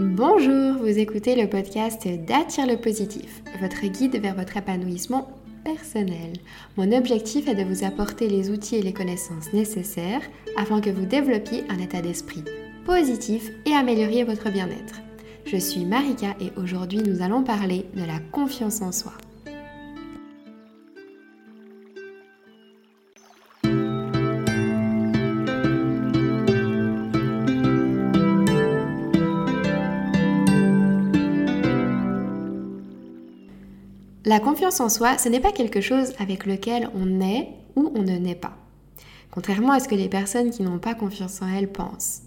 Bonjour, vous écoutez le podcast d'Attire le positif, votre guide vers votre épanouissement personnel. Mon objectif est de vous apporter les outils et les connaissances nécessaires afin que vous développiez un état d'esprit positif et amélioriez votre bien-être. Je suis Marika et aujourd'hui nous allons parler de la confiance en soi. La confiance en soi, ce n'est pas quelque chose avec lequel on est ou on ne naît pas. Contrairement à ce que les personnes qui n'ont pas confiance en elles pensent.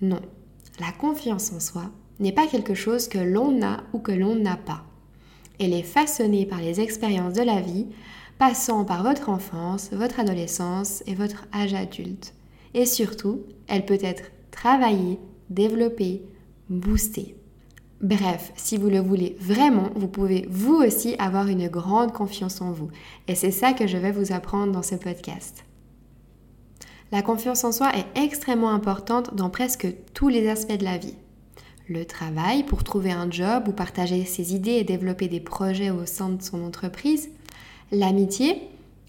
Non, la confiance en soi n'est pas quelque chose que l'on a ou que l'on n'a pas. Elle est façonnée par les expériences de la vie, passant par votre enfance, votre adolescence et votre âge adulte. Et surtout, elle peut être travaillée, développée, boostée. Bref, si vous le voulez vraiment, vous pouvez vous aussi avoir une grande confiance en vous. Et c'est ça que je vais vous apprendre dans ce podcast. La confiance en soi est extrêmement importante dans presque tous les aspects de la vie. Le travail pour trouver un job ou partager ses idées et développer des projets au sein de son entreprise. L'amitié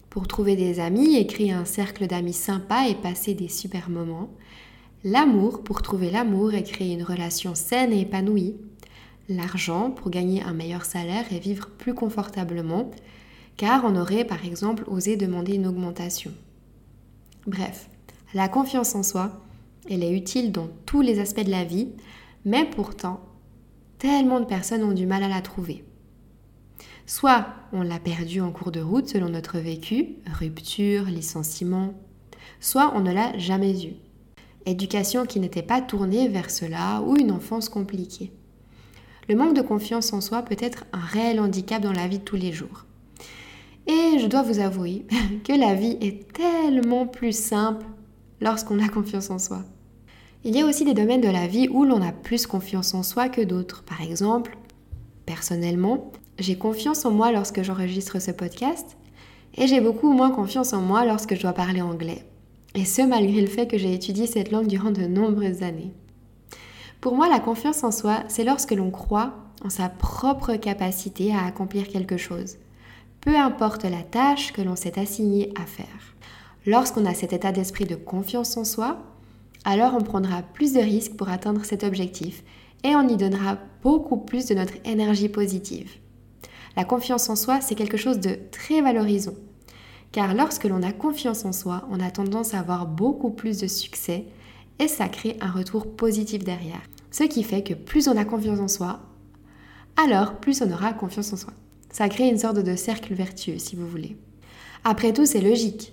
pour trouver des amis et créer un cercle d'amis sympas et passer des super moments. L'amour pour trouver l'amour et créer une relation saine et épanouie l'argent pour gagner un meilleur salaire et vivre plus confortablement, car on aurait par exemple osé demander une augmentation. Bref, la confiance en soi, elle est utile dans tous les aspects de la vie, mais pourtant, tellement de personnes ont du mal à la trouver. Soit on l'a perdue en cours de route selon notre vécu, rupture, licenciement, soit on ne l'a jamais eue. Éducation qui n'était pas tournée vers cela ou une enfance compliquée. Le manque de confiance en soi peut être un réel handicap dans la vie de tous les jours. Et je dois vous avouer que la vie est tellement plus simple lorsqu'on a confiance en soi. Il y a aussi des domaines de la vie où l'on a plus confiance en soi que d'autres. Par exemple, personnellement, j'ai confiance en moi lorsque j'enregistre ce podcast et j'ai beaucoup moins confiance en moi lorsque je dois parler anglais. Et ce malgré le fait que j'ai étudié cette langue durant de nombreuses années. Pour moi, la confiance en soi, c'est lorsque l'on croit en sa propre capacité à accomplir quelque chose, peu importe la tâche que l'on s'est assigné à faire. Lorsqu'on a cet état d'esprit de confiance en soi, alors on prendra plus de risques pour atteindre cet objectif et on y donnera beaucoup plus de notre énergie positive. La confiance en soi, c'est quelque chose de très valorisant. Car lorsque l'on a confiance en soi, on a tendance à avoir beaucoup plus de succès et ça crée un retour positif derrière. Ce qui fait que plus on a confiance en soi, alors plus on aura confiance en soi. Ça crée une sorte de cercle vertueux si vous voulez. Après tout, c'est logique.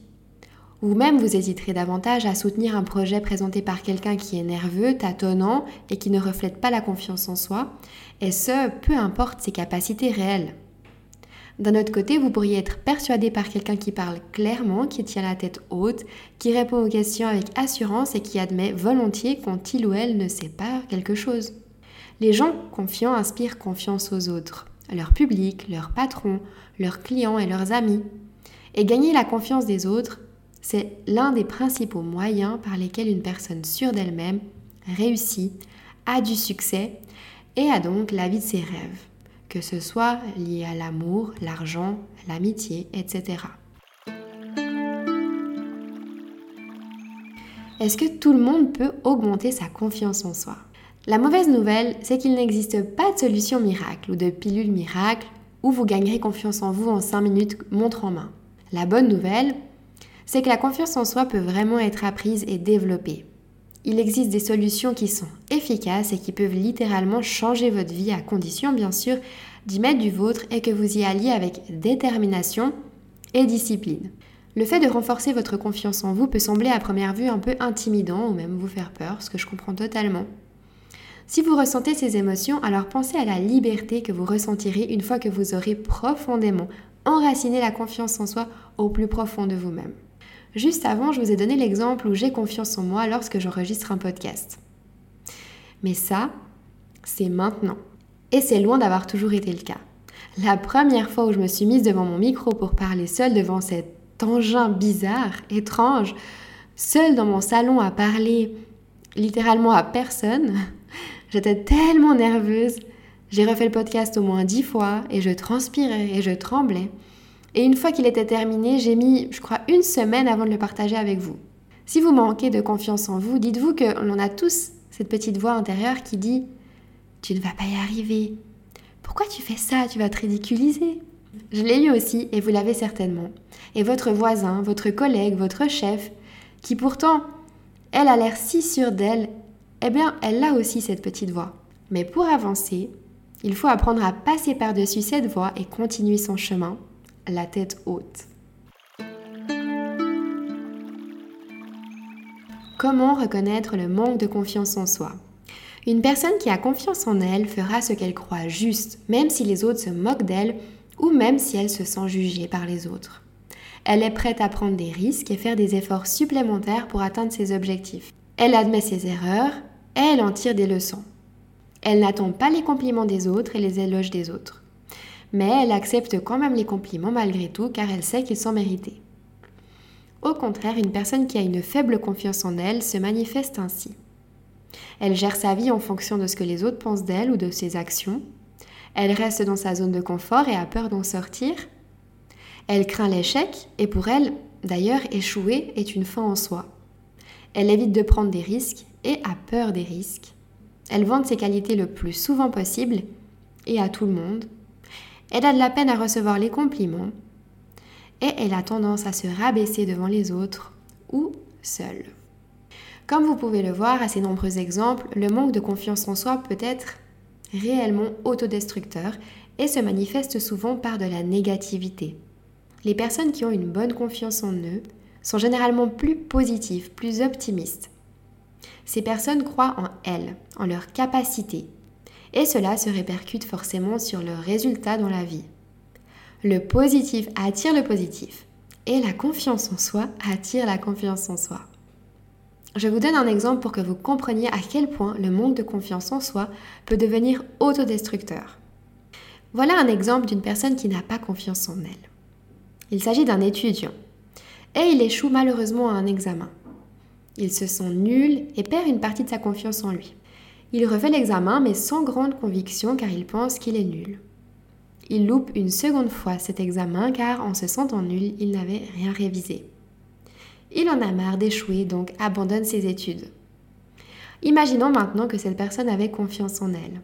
Vous-même, vous hésiterez davantage à soutenir un projet présenté par quelqu'un qui est nerveux, tâtonnant et qui ne reflète pas la confiance en soi, et ce, peu importe ses capacités réelles. D'un autre côté, vous pourriez être persuadé par quelqu'un qui parle clairement, qui tient la tête haute, qui répond aux questions avec assurance et qui admet volontiers quand il ou elle ne sait pas quelque chose. Les gens confiants inspirent confiance aux autres, à leur public, leurs patrons, leurs clients et leurs amis. Et gagner la confiance des autres, c'est l'un des principaux moyens par lesquels une personne sûre d'elle-même réussit, a du succès et a donc la vie de ses rêves que ce soit lié à l'amour, l'argent, l'amitié, etc. Est-ce que tout le monde peut augmenter sa confiance en soi? La mauvaise nouvelle, c'est qu'il n'existe pas de solution miracle ou de pilule miracle où vous gagnerez confiance en vous en 5 minutes montre en main. La bonne nouvelle, c'est que la confiance en soi peut vraiment être apprise et développée il existe des solutions qui sont efficaces et qui peuvent littéralement changer votre vie à condition bien sûr d'y mettre du vôtre et que vous y alliez avec détermination et discipline. Le fait de renforcer votre confiance en vous peut sembler à première vue un peu intimidant ou même vous faire peur, ce que je comprends totalement. Si vous ressentez ces émotions, alors pensez à la liberté que vous ressentirez une fois que vous aurez profondément enraciné la confiance en soi au plus profond de vous-même. Juste avant, je vous ai donné l'exemple où j'ai confiance en moi lorsque j'enregistre un podcast. Mais ça, c'est maintenant. Et c'est loin d'avoir toujours été le cas. La première fois où je me suis mise devant mon micro pour parler seule devant cet engin bizarre, étrange, seule dans mon salon à parler littéralement à personne, J'étais tellement nerveuse. J'ai refait le podcast au moins dix fois et je transpirais et je tremblais. Et une fois qu'il était terminé, j'ai mis, je crois, une semaine avant de le partager avec vous. Si vous manquez de confiance en vous, dites-vous que l'on a tous cette petite voix intérieure qui dit Tu ne vas pas y arriver. Pourquoi tu fais ça? Tu vas te ridiculiser. Je l'ai eu aussi, et vous l'avez certainement. Et votre voisin, votre collègue, votre chef, qui pourtant, elle a l'air si sûre d'elle, eh bien, elle a aussi cette petite voix. Mais pour avancer, il faut apprendre à passer par-dessus cette voix et continuer son chemin, la tête haute. Comment reconnaître le manque de confiance en soi? Une personne qui a confiance en elle fera ce qu'elle croit juste, même si les autres se moquent d'elle ou même si elle se sent jugée par les autres. Elle est prête à prendre des risques et faire des efforts supplémentaires pour atteindre ses objectifs. Elle admet ses erreurs et elle en tire des leçons. Elle n'attend pas les compliments des autres et les éloges des autres. Mais elle accepte quand même les compliments malgré tout car elle sait qu'ils sont mérités. Au contraire, une personne qui a une faible confiance en elle se manifeste ainsi. Elle gère sa vie en fonction de ce que les autres pensent d'elle ou de ses actions. Elle reste dans sa zone de confort et a peur d'en sortir. Elle craint l'échec et pour elle, d'ailleurs, échouer est une fin en soi. Elle évite de prendre des risques et a peur des risques. Elle vante ses qualités le plus souvent possible et à tout le monde. Elle a de la peine à recevoir les compliments et elle a tendance à se rabaisser devant les autres ou seule. Comme vous pouvez le voir à ces nombreux exemples, le manque de confiance en soi peut être réellement autodestructeur et se manifeste souvent par de la négativité. Les personnes qui ont une bonne confiance en eux sont généralement plus positives, plus optimistes. Ces personnes croient en elles, en leurs capacités, et cela se répercute forcément sur leurs résultats dans la vie. Le positif attire le positif, et la confiance en soi attire la confiance en soi. Je vous donne un exemple pour que vous compreniez à quel point le manque de confiance en soi peut devenir autodestructeur. Voilà un exemple d'une personne qui n'a pas confiance en elle. Il s'agit d'un étudiant. Et il échoue malheureusement à un examen. Il se sent nul et perd une partie de sa confiance en lui. Il refait l'examen mais sans grande conviction car il pense qu'il est nul. Il loupe une seconde fois cet examen car en se sentant nul, il n'avait rien révisé. Il en a marre d'échouer donc abandonne ses études. Imaginons maintenant que cette personne avait confiance en elle.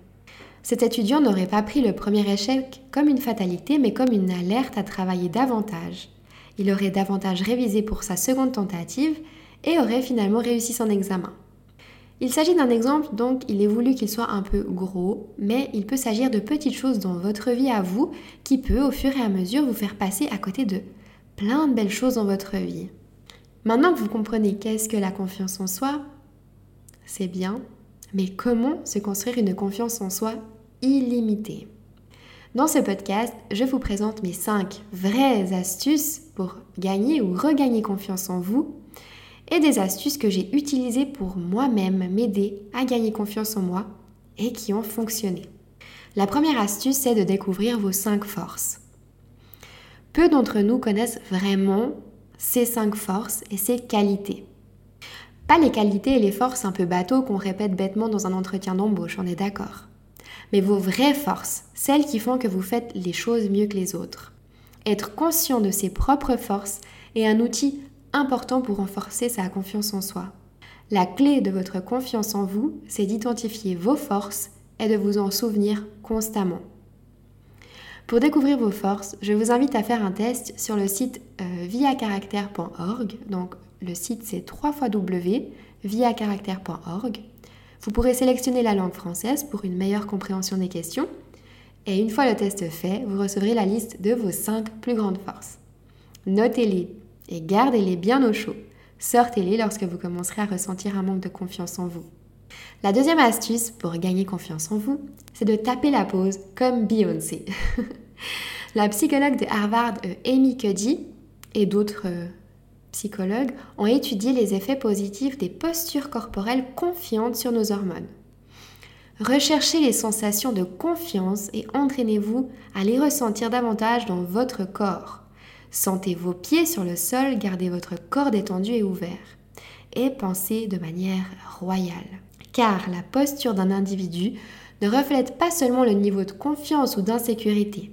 Cet étudiant n'aurait pas pris le premier échec comme une fatalité, mais comme une alerte à travailler davantage. Il aurait davantage révisé pour sa seconde tentative et aurait finalement réussi son examen. Il s'agit d'un exemple, donc il est voulu qu'il soit un peu gros, mais il peut s'agir de petites choses dans votre vie à vous qui peut au fur et à mesure vous faire passer à côté de plein de belles choses dans votre vie. Maintenant que vous comprenez qu'est-ce que la confiance en soi, c'est bien, mais comment se construire une confiance en soi illimitée? Dans ce podcast, je vous présente mes 5 vraies astuces pour gagner ou regagner confiance en vous et des astuces que j'ai utilisées pour moi-même m'aider à gagner confiance en moi et qui ont fonctionné. La première astuce, c'est de découvrir vos 5 forces. Peu d'entre nous connaissent vraiment ces 5 forces et ces qualités. Pas les qualités et les forces un peu bateaux qu'on répète bêtement dans un entretien d'embauche, on est d'accord. Mais vos vraies forces, celles qui font que vous faites les choses mieux que les autres. Être conscient de ses propres forces est un outil important pour renforcer sa confiance en soi. La clé de votre confiance en vous, c'est d'identifier vos forces et de vous en souvenir constamment. Pour découvrir vos forces, je vous invite à faire un test sur le site euh, viacaractère.org, donc le site c'est www.viacaractère.org. Vous pourrez sélectionner la langue française pour une meilleure compréhension des questions. Et une fois le test fait, vous recevrez la liste de vos 5 plus grandes forces. Notez-les et gardez-les bien au chaud. Sortez-les lorsque vous commencerez à ressentir un manque de confiance en vous. La deuxième astuce pour gagner confiance en vous, c'est de taper la pause comme Beyoncé. la psychologue de Harvard, euh, Amy Cuddy, et d'autres euh, psychologues ont étudié les effets positifs des postures corporelles confiantes sur nos hormones. Recherchez les sensations de confiance et entraînez-vous à les ressentir davantage dans votre corps. Sentez vos pieds sur le sol, gardez votre corps détendu et ouvert. Et pensez de manière royale. Car la posture d'un individu ne reflète pas seulement le niveau de confiance ou d'insécurité.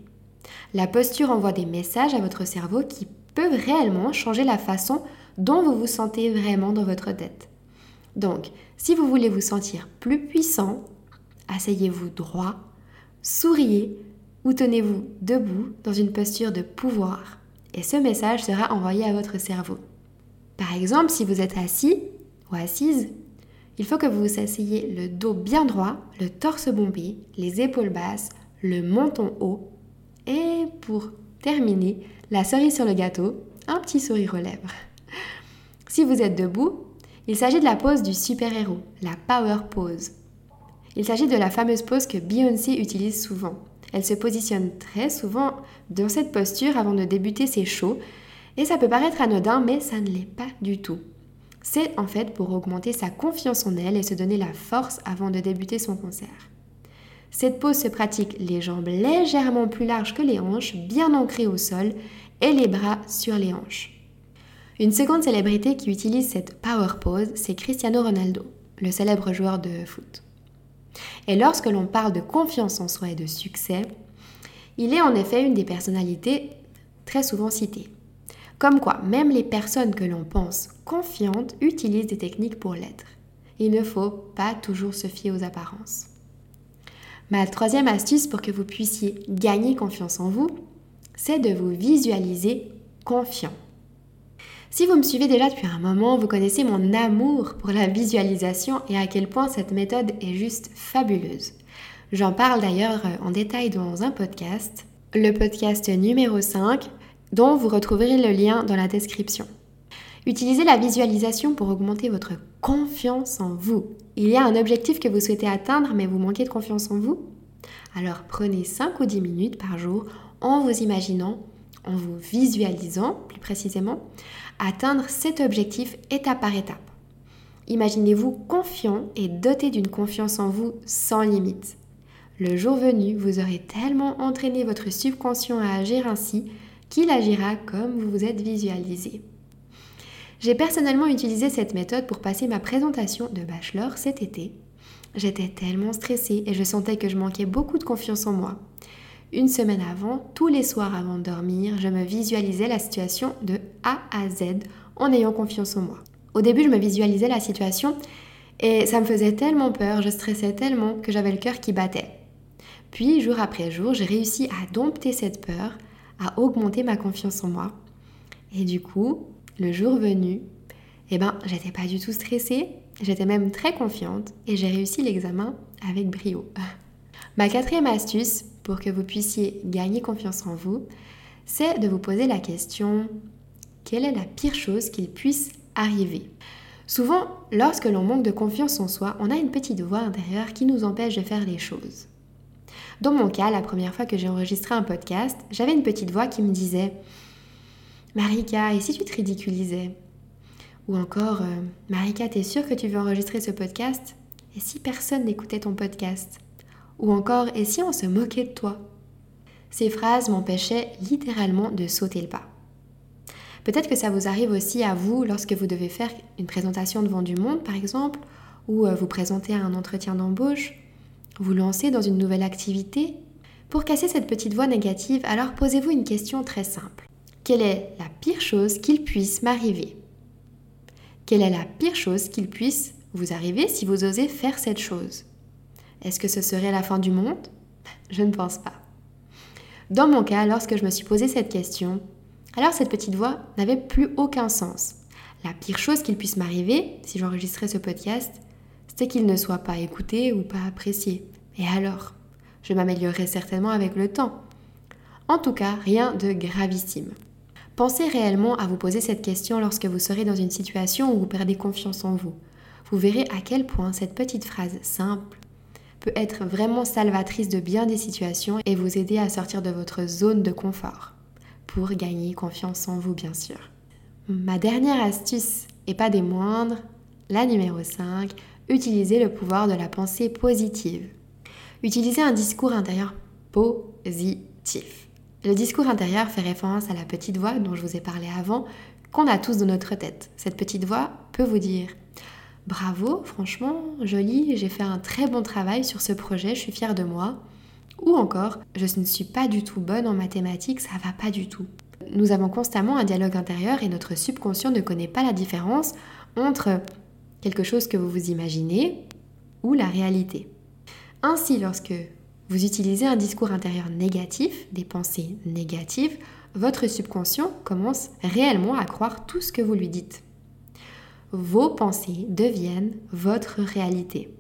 La posture envoie des messages à votre cerveau qui peuvent réellement changer la façon dont vous vous sentez vraiment dans votre tête. Donc, si vous voulez vous sentir plus puissant, asseyez-vous droit, souriez ou tenez-vous debout dans une posture de pouvoir. Et ce message sera envoyé à votre cerveau. Par exemple, si vous êtes assis ou assise, il faut que vous vous asseyez le dos bien droit, le torse bombé, les épaules basses, le menton haut. Et pour terminer, la cerise sur le gâteau, un petit sourire aux lèvres. Si vous êtes debout, il s'agit de la pose du super-héros, la power pose. Il s'agit de la fameuse pose que Beyoncé utilise souvent. Elle se positionne très souvent dans cette posture avant de débuter ses shows et ça peut paraître anodin mais ça ne l'est pas du tout. C'est en fait pour augmenter sa confiance en elle et se donner la force avant de débuter son concert. Cette pose se pratique les jambes légèrement plus larges que les hanches, bien ancrées au sol, et les bras sur les hanches. Une seconde célébrité qui utilise cette power pose, c'est Cristiano Ronaldo, le célèbre joueur de foot. Et lorsque l'on parle de confiance en soi et de succès, il est en effet une des personnalités très souvent citées. Comme quoi, même les personnes que l'on pense confiantes utilisent des techniques pour l'être. Il ne faut pas toujours se fier aux apparences. Ma troisième astuce pour que vous puissiez gagner confiance en vous, c'est de vous visualiser confiant. Si vous me suivez déjà depuis un moment, vous connaissez mon amour pour la visualisation et à quel point cette méthode est juste fabuleuse. J'en parle d'ailleurs en détail dans un podcast, le podcast numéro 5, dont vous retrouverez le lien dans la description. Utilisez la visualisation pour augmenter votre confiance en vous. Il y a un objectif que vous souhaitez atteindre mais vous manquez de confiance en vous? Alors prenez 5 ou 10 minutes par jour en vous imaginant, en vous visualisant plus précisément, atteindre cet objectif étape par étape. Imaginez-vous confiant et doté d'une confiance en vous sans limite. Le jour venu, vous aurez tellement entraîné votre subconscient à agir ainsi qu'il agira comme vous vous êtes visualisé. J'ai personnellement utilisé cette méthode pour passer ma présentation de bachelor cet été. J'étais tellement stressée et je sentais que je manquais beaucoup de confiance en moi. Une semaine avant, tous les soirs avant de dormir, je me visualisais la situation de A à Z en ayant confiance en moi. Au début, je me visualisais la situation et ça me faisait tellement peur, je stressais tellement que j'avais le cœur qui battait. Puis, jour après jour, j'ai réussi à dompter cette peur à augmenter ma confiance en moi. Et du coup, le jour venu, eh ben, j'étais pas du tout stressée, j'étais même très confiante et j'ai réussi l'examen avec brio. Ma quatrième astuce pour que vous puissiez gagner confiance en vous, c'est de vous poser la question quelle est la pire chose qu'il puisse arriver? Souvent, lorsque l'on manque de confiance en soi, on a une petite voix intérieure qui nous empêche de faire les choses. Dans mon cas, la première fois que j'ai enregistré un podcast, j'avais une petite voix qui me disait Marika, et si tu te ridiculisais? Ou encore euh, Marika, t'es sûre que tu veux enregistrer ce podcast? Et si personne n'écoutait ton podcast? Ou encore Et si on se moquait de toi? Ces phrases m'empêchaient littéralement de sauter le pas. Peut-être que ça vous arrive aussi à vous lorsque vous devez faire une présentation devant du monde, par exemple, ou euh, vous présenter à un entretien d'embauche, vous lancer dans une nouvelle activité? Pour casser cette petite voix négative, alors posez-vous une question très simple. Quelle est la pire chose qu'il puisse m'arriver? Quelle est la pire chose qu'il puisse vous arriver si vous osez faire cette chose? Est-ce que ce serait la fin du monde? Je ne pense pas. Dans mon cas, lorsque je me suis posé cette question, alors cette petite voix n'avait plus aucun sens. La pire chose qu'il puisse m'arriver, si j'enregistrais ce podcast, c'est qu'il ne soit pas écouté ou pas apprécié. Et alors? Je m'améliorerai certainement avec le temps. En tout cas, rien de gravissime. Pensez réellement à vous poser cette question lorsque vous serez dans une situation où vous perdez confiance en vous. Vous verrez à quel point cette petite phrase simple peut être vraiment salvatrice de bien des situations et vous aider à sortir de votre zone de confort pour gagner confiance en vous bien sûr. Ma dernière astuce, et pas des moindres, la numéro 5, Utilisez le pouvoir de la pensée positive. Utilisez un discours intérieur positif. Le discours intérieur fait référence à la petite voix dont je vous ai parlé avant, qu'on a tous dans notre tête. Cette petite voix peut vous dire bravo, franchement, joli, j'ai fait un très bon travail sur ce projet, je suis fière de moi. Ou encore, je ne suis pas du tout bonne en mathématiques, ça va pas du tout. Nous avons constamment un dialogue intérieur et notre subconscient ne connaît pas la différence entre quelque chose que vous vous imaginez ou la réalité. Ainsi, lorsque vous utilisez un discours intérieur négatif, des pensées négatives, votre subconscient commence réellement à croire tout ce que vous lui dites. Vos pensées deviennent votre réalité.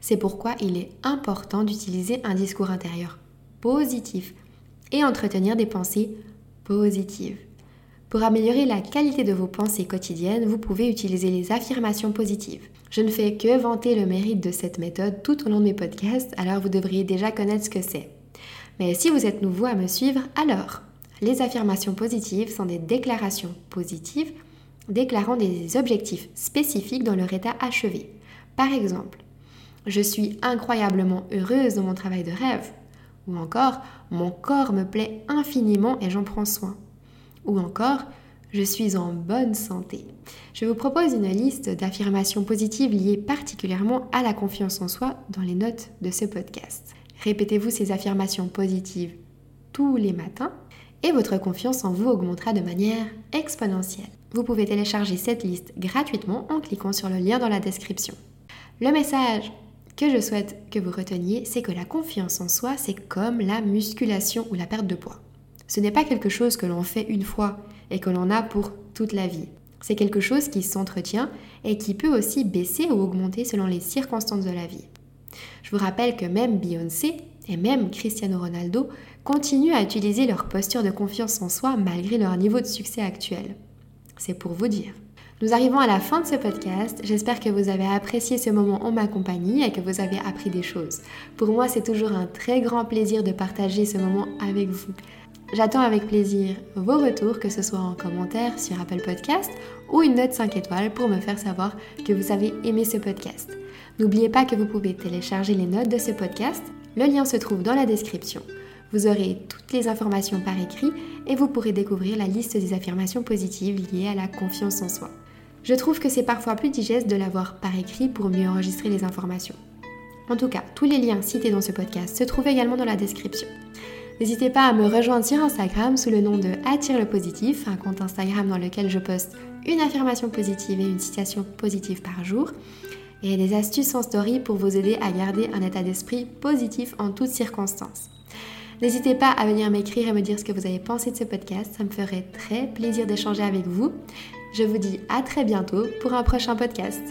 C'est pourquoi il est important d'utiliser un discours intérieur positif et entretenir des pensées positives. Pour améliorer la qualité de vos pensées quotidiennes, vous pouvez utiliser les affirmations positives. Je ne fais que vanter le mérite de cette méthode tout au long de mes podcasts, alors vous devriez déjà connaître ce que c'est. Mais si vous êtes nouveau à me suivre, alors, les affirmations positives sont des déclarations positives déclarant des objectifs spécifiques dans leur état achevé. Par exemple, je suis incroyablement heureuse dans mon travail de rêve. Ou encore, mon corps me plaît infiniment et j'en prends soin. Ou encore, je suis en bonne santé. Je vous propose une liste d'affirmations positives liées particulièrement à la confiance en soi dans les notes de ce podcast. Répétez-vous ces affirmations positives tous les matins et votre confiance en vous augmentera de manière exponentielle. Vous pouvez télécharger cette liste gratuitement en cliquant sur le lien dans la description. Le message que je souhaite que vous reteniez, c'est que la confiance en soi, c'est comme la musculation ou la perte de poids. Ce n'est pas quelque chose que l'on fait une fois et que l'on a pour toute la vie. C'est quelque chose qui s'entretient et qui peut aussi baisser ou augmenter selon les circonstances de la vie. Je vous rappelle que même Beyoncé et même Cristiano Ronaldo continuent à utiliser leur posture de confiance en soi malgré leur niveau de succès actuel. C'est pour vous dire. Nous arrivons à la fin de ce podcast. J'espère que vous avez apprécié ce moment en ma compagnie et que vous avez appris des choses. Pour moi, c'est toujours un très grand plaisir de partager ce moment avec vous. J'attends avec plaisir vos retours, que ce soit en commentaire sur Apple Podcast ou une note 5 étoiles pour me faire savoir que vous avez aimé ce podcast. N'oubliez pas que vous pouvez télécharger les notes de ce podcast. Le lien se trouve dans la description. Vous aurez toutes les informations par écrit et vous pourrez découvrir la liste des affirmations positives liées à la confiance en soi. Je trouve que c'est parfois plus digeste de l'avoir par écrit pour mieux enregistrer les informations. En tout cas, tous les liens cités dans ce podcast se trouvent également dans la description. N'hésitez pas à me rejoindre sur Instagram sous le nom de Attire le positif, un compte Instagram dans lequel je poste une affirmation positive et une citation positive par jour, et des astuces en story pour vous aider à garder un état d'esprit positif en toutes circonstances. N'hésitez pas à venir m'écrire et me dire ce que vous avez pensé de ce podcast, ça me ferait très plaisir d'échanger avec vous. Je vous dis à très bientôt pour un prochain podcast.